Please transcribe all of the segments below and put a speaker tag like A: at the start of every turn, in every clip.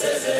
A: voices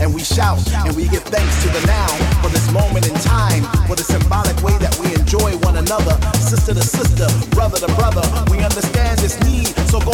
A: and we shout and we give thanks to the now for this moment in time, for the symbolic way that we enjoy one another, sister to sister, brother to brother. We understand this need, so go